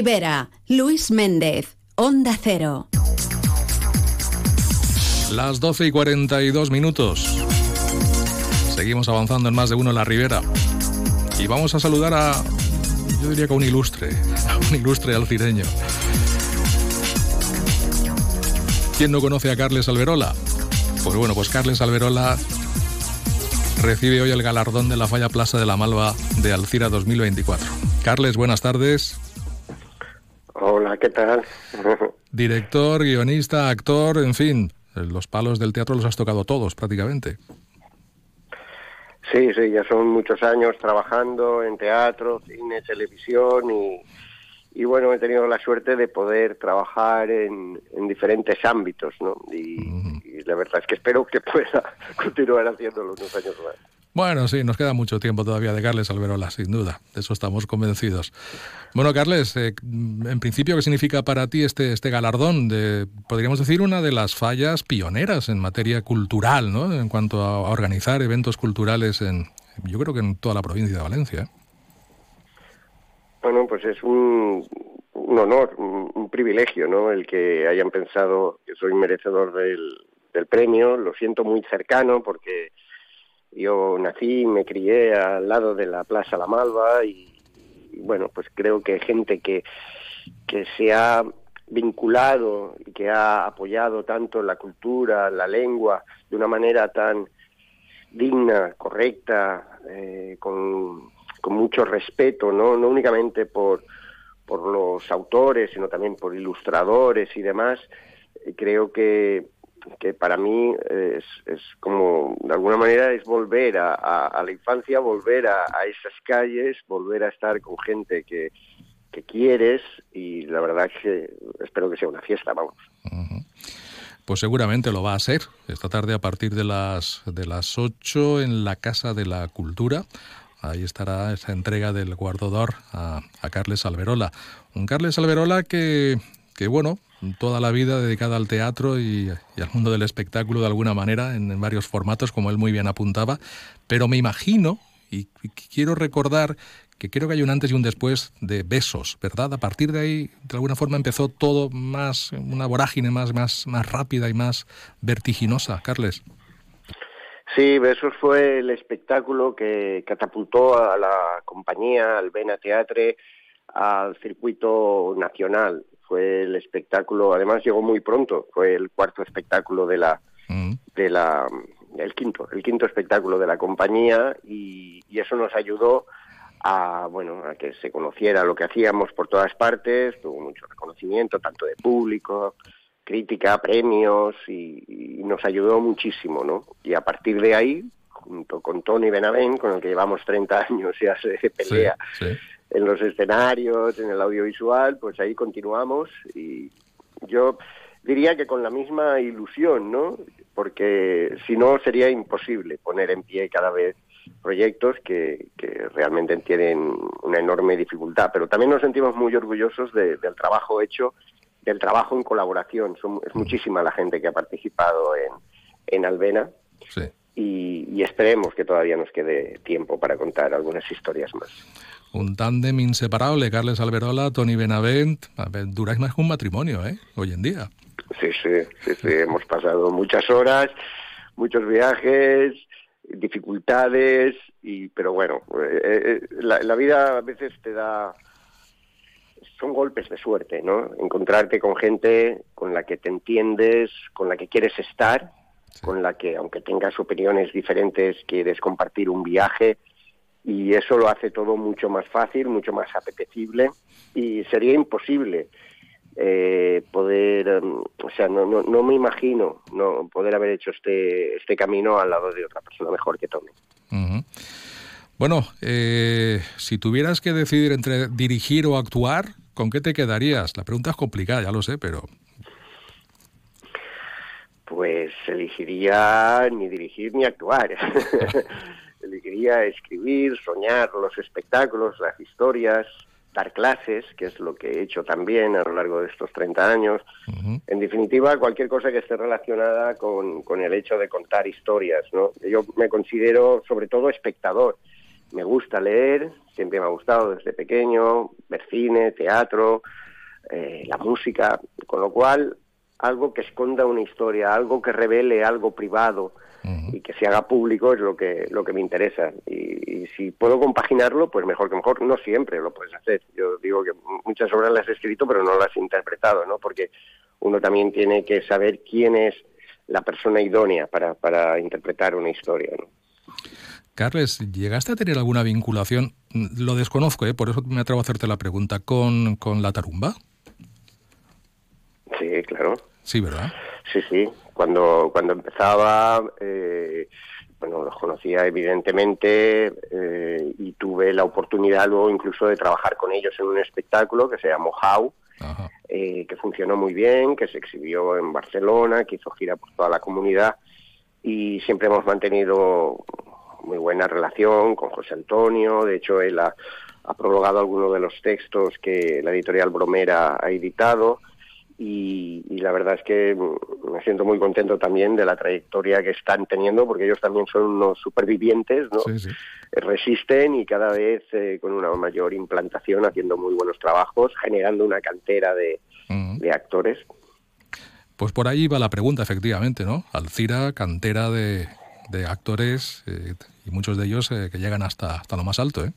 Rivera, Luis Méndez, Onda Cero. Las 12 y 42 minutos. Seguimos avanzando en más de uno en la Ribera. Y vamos a saludar a, yo diría que a un ilustre, a un ilustre alcireño. ¿Quién no conoce a Carles Alberola? Pues bueno, pues Carles Alberola recibe hoy el galardón de la Falla Plaza de la Malva de Alcira 2024. Carles, buenas tardes. Hola, ¿qué tal? Director, guionista, actor, en fin, los palos del teatro los has tocado todos prácticamente. Sí, sí, ya son muchos años trabajando en teatro, cine, televisión y, y bueno, he tenido la suerte de poder trabajar en, en diferentes ámbitos, ¿no? Y, y, la verdad es que espero que pueda continuar haciéndolo unos años más. Bueno, sí, nos queda mucho tiempo todavía de Carles Alberola, sin duda, de eso estamos convencidos. Bueno, Carles, eh, en principio, ¿qué significa para ti este, este galardón? De, podríamos decir, una de las fallas pioneras en materia cultural, ¿no? En cuanto a organizar eventos culturales en, yo creo que en toda la provincia de Valencia. Bueno, pues es un, un honor, un, un, privilegio, ¿no? El que hayan pensado que soy merecedor del, del premio. Lo siento muy cercano porque yo nací me crié al lado de la Plaza La Malva y, bueno, pues creo que gente que, que se ha vinculado y que ha apoyado tanto la cultura, la lengua, de una manera tan digna, correcta, eh, con, con mucho respeto, ¿no? No únicamente por, por los autores, sino también por ilustradores y demás, creo que que para mí es, es, como, de alguna manera, es volver a, la infancia, volver a, esas calles, volver a estar con gente que, que quieres y la verdad es que espero que sea una fiesta, vamos. Pues seguramente lo va a ser esta tarde a partir de las de las 8 en la Casa de la Cultura. Ahí estará esa entrega del guardador a, a Carles Alberola. Un Carles Alberola que, que bueno, toda la vida dedicada al teatro y, al mundo del espectáculo de alguna manera, en, en, varios formatos, como él muy bien apuntaba, pero me imagino, y, y, quiero recordar que creo que hay un antes y un después de besos, ¿verdad? A partir de ahí, de alguna forma, empezó todo más, una vorágine más, más, más rápida y más vertiginosa, Carles. Sí, Besos fue el espectáculo que catapultó a la compañía, al Vena Teatre, al circuito nacional fue el espectáculo, además llegó muy pronto, fue el cuarto espectáculo de la, mm. de la, el quinto, el quinto espectáculo de la compañía y, y, eso nos ayudó a, bueno, a que se conociera lo que hacíamos por todas partes, tuvo mucho reconocimiento, tanto de público, crítica, premios y, y nos ayudó muchísimo, ¿no? Y a partir de ahí, junto con Tony Benavent, con el que llevamos 30 años ya se pelea, sí, sí en los escenarios, en el audiovisual, pues ahí continuamos y yo diría que con la misma ilusión, ¿no? Porque si no sería imposible poner en pie cada vez proyectos que, que realmente tienen una enorme dificultad, pero también nos sentimos muy orgullosos de, del trabajo hecho, del trabajo en colaboración. Son, es muchísima la gente que ha participado en, en Albena. Sí. Y, y esperemos que todavía nos quede tiempo para contar algunas historias más un tándem inseparable, Carles Alberola, Tony Benavent, duráis más que un matrimonio, ¿eh? Hoy en día. Sí, sí, sí, sí, hemos pasado muchas horas, muchos viajes, dificultades, y pero bueno, eh, eh, la, la vida a veces te da son golpes de suerte, ¿no? Encontrarte con gente con la que te entiendes, con la que quieres estar, sí. con la que, aunque tengas opiniones diferentes, quieres compartir un viaje, y eso lo hace todo mucho más fácil, mucho más apetecible y sería imposible eh, poder, um, o sea, no, no, no, me imagino no poder haber hecho este, este camino al lado de otra persona mejor que Tommy. Uh -huh. Bueno, eh, si tuvieras que decidir entre dirigir o actuar, ¿con qué te quedarías? La pregunta es complicada, ya lo sé, pero... Pues elegiría ni dirigir ni actuar. elegiría escribir, soñar los espectáculos, las historias, dar clases, que es lo que he hecho también a lo largo de estos 30 años. Uh -huh. En definitiva, cualquier cosa que esté relacionada con, con, el hecho de contar historias. ¿no? Yo me considero sobre todo espectador me gusta leer, siempre me ha gustado desde pequeño, ver cine, teatro, eh, la música, con lo cual algo que esconda una historia, algo que revele algo privado y que se haga público es lo que lo que me interesa y, si puedo compaginarlo pues mejor que mejor no siempre lo puedes hacer yo digo que muchas obras las he escrito pero no las he interpretado no porque uno también tiene que saber quién es la persona idónea para, para interpretar una historia ¿no? Carles, ¿llegaste a tener alguna vinculación? Lo desconozco, ¿eh? por eso me atrevo a hacerte la pregunta, ¿con, con la tarumba? Sí, claro. Sí, ¿verdad? Sí, sí. Cuando, cuando empezaba, eh, bueno, los conocía evidentemente eh, y tuve la oportunidad luego incluso de trabajar con ellos en un espectáculo que se llamó How, eh, que funcionó muy bien, que se exhibió en Barcelona, que hizo gira por toda la comunidad y siempre hemos mantenido muy buena relación con José Antonio. De hecho, él ha, ha prologado algunos de los textos que la editorial Bromera ha editado y, la verdad es que me siento muy contento también de la trayectoria que están teniendo, porque ellos también son unos supervivientes, ¿no? Resisten y cada vez eh, con una mayor implantación, haciendo muy buenos trabajos, generando una cantera de, actores. Pues por ahí va la pregunta, efectivamente, ¿no? Alcira, cantera de, actores eh, y muchos de ellos eh, que llegan hasta, hasta lo más alto, ¿eh?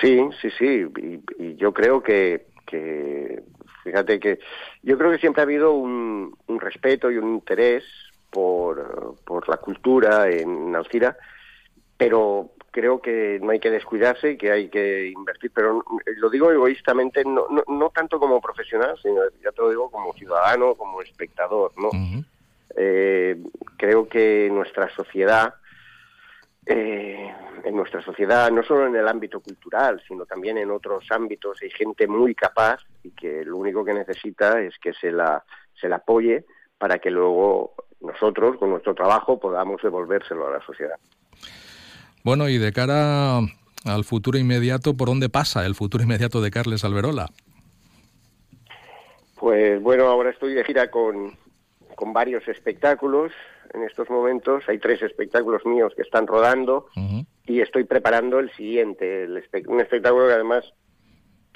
Sí, sí, sí. y yo creo que, que Fíjate que yo creo que siempre ha habido un, respeto y un interés por, por la cultura en Alcira, pero creo que no hay que descuidarse y que hay que invertir, pero lo digo egoístamente, no, no, tanto como profesional, sino ya te lo digo como ciudadano, como espectador, ¿no? Eh, creo que nuestra sociedad eh, en nuestra sociedad, no solo en el ámbito cultural, sino también en otros ámbitos, hay gente muy capaz y que lo único que necesita es que se la, se la apoye para que luego nosotros, con nuestro trabajo, podamos devolvérselo a la sociedad. Bueno, y de cara al futuro inmediato, ¿por dónde pasa el futuro inmediato de Carles Alberola? Pues bueno, ahora estoy de gira con, con varios espectáculos en estos momentos. Hay tres espectáculos míos que están rodando y estoy preparando el siguiente, un espectáculo que además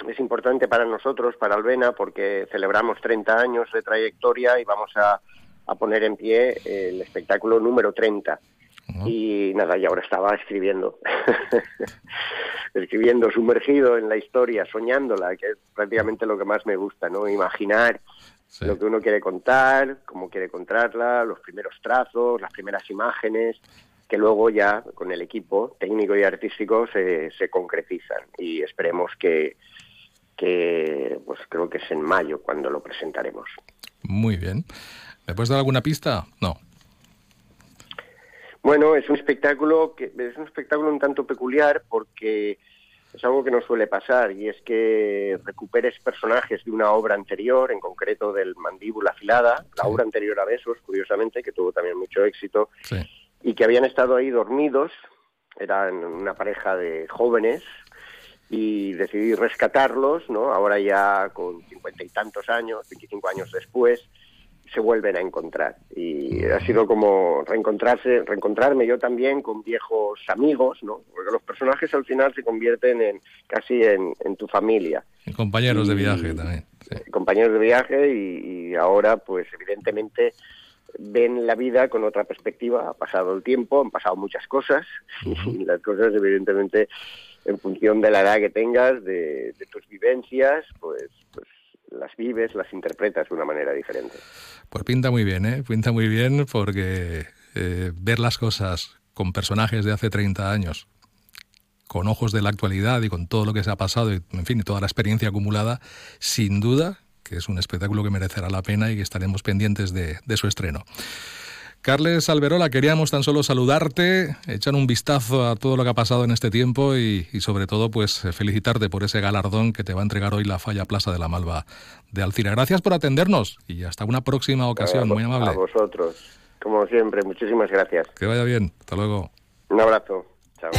es importante para nosotros, para Albena, porque celebramos 30 años de trayectoria y vamos a, poner en pie el espectáculo número 30. Y nada, y ahora estaba escribiendo, escribiendo, sumergido en la historia, soñándola, que es prácticamente lo que más me gusta, ¿no? Imaginar lo que uno quiere contar, cómo quiere contarla, los primeros trazos, las primeras imágenes, que luego ya con el equipo técnico y artístico se, se concretizan y esperemos que, que, pues creo que es en mayo cuando lo presentaremos. Muy bien. ¿Me puedes dar alguna pista? No. Bueno, es un espectáculo que es un espectáculo un tanto peculiar porque es algo que no suele pasar y es que recuperes personajes de una obra anterior, en concreto del Mandíbula Afilada, la obra anterior a Besos, curiosamente, que tuvo también mucho éxito, y que habían estado ahí dormidos, eran una pareja de jóvenes, y decidí rescatarlos, ¿no? Ahora ya con cincuenta y tantos años, 25 años después, se vuelven a encontrar. Y ha sido como reencontrarse, reencontrarme yo también con viejos amigos, ¿no? Porque los personajes al final se convierten en casi en, tu familia. Y compañeros de viaje también. Compañeros de viaje y, ahora, pues evidentemente ven la vida con otra perspectiva. Ha pasado el tiempo, han pasado muchas cosas y las cosas evidentemente en función de la edad que tengas, de, de tus vivencias, pues, pues las vives, las interpretas de una manera diferente. Pues pinta muy bien, ¿eh? Pinta muy bien porque eh, ver las cosas con personajes de hace 30 años, con ojos de la actualidad y con todo lo que se ha pasado, y, en fin, y toda la experiencia acumulada, sin duda que es un espectáculo que merecerá la pena y que estaremos pendientes de su estreno. Carles Alberola, queríamos tan solo saludarte, echar un vistazo a todo lo que ha pasado en este tiempo y, sobre todo pues felicitarte por ese galardón que te va a entregar hoy la Falla Plaza de la Malva de Alcira. Gracias por atendernos y hasta una próxima ocasión, muy amable. A vosotros, como siempre, muchísimas gracias. Que vaya bien, hasta luego. Un abrazo, chao.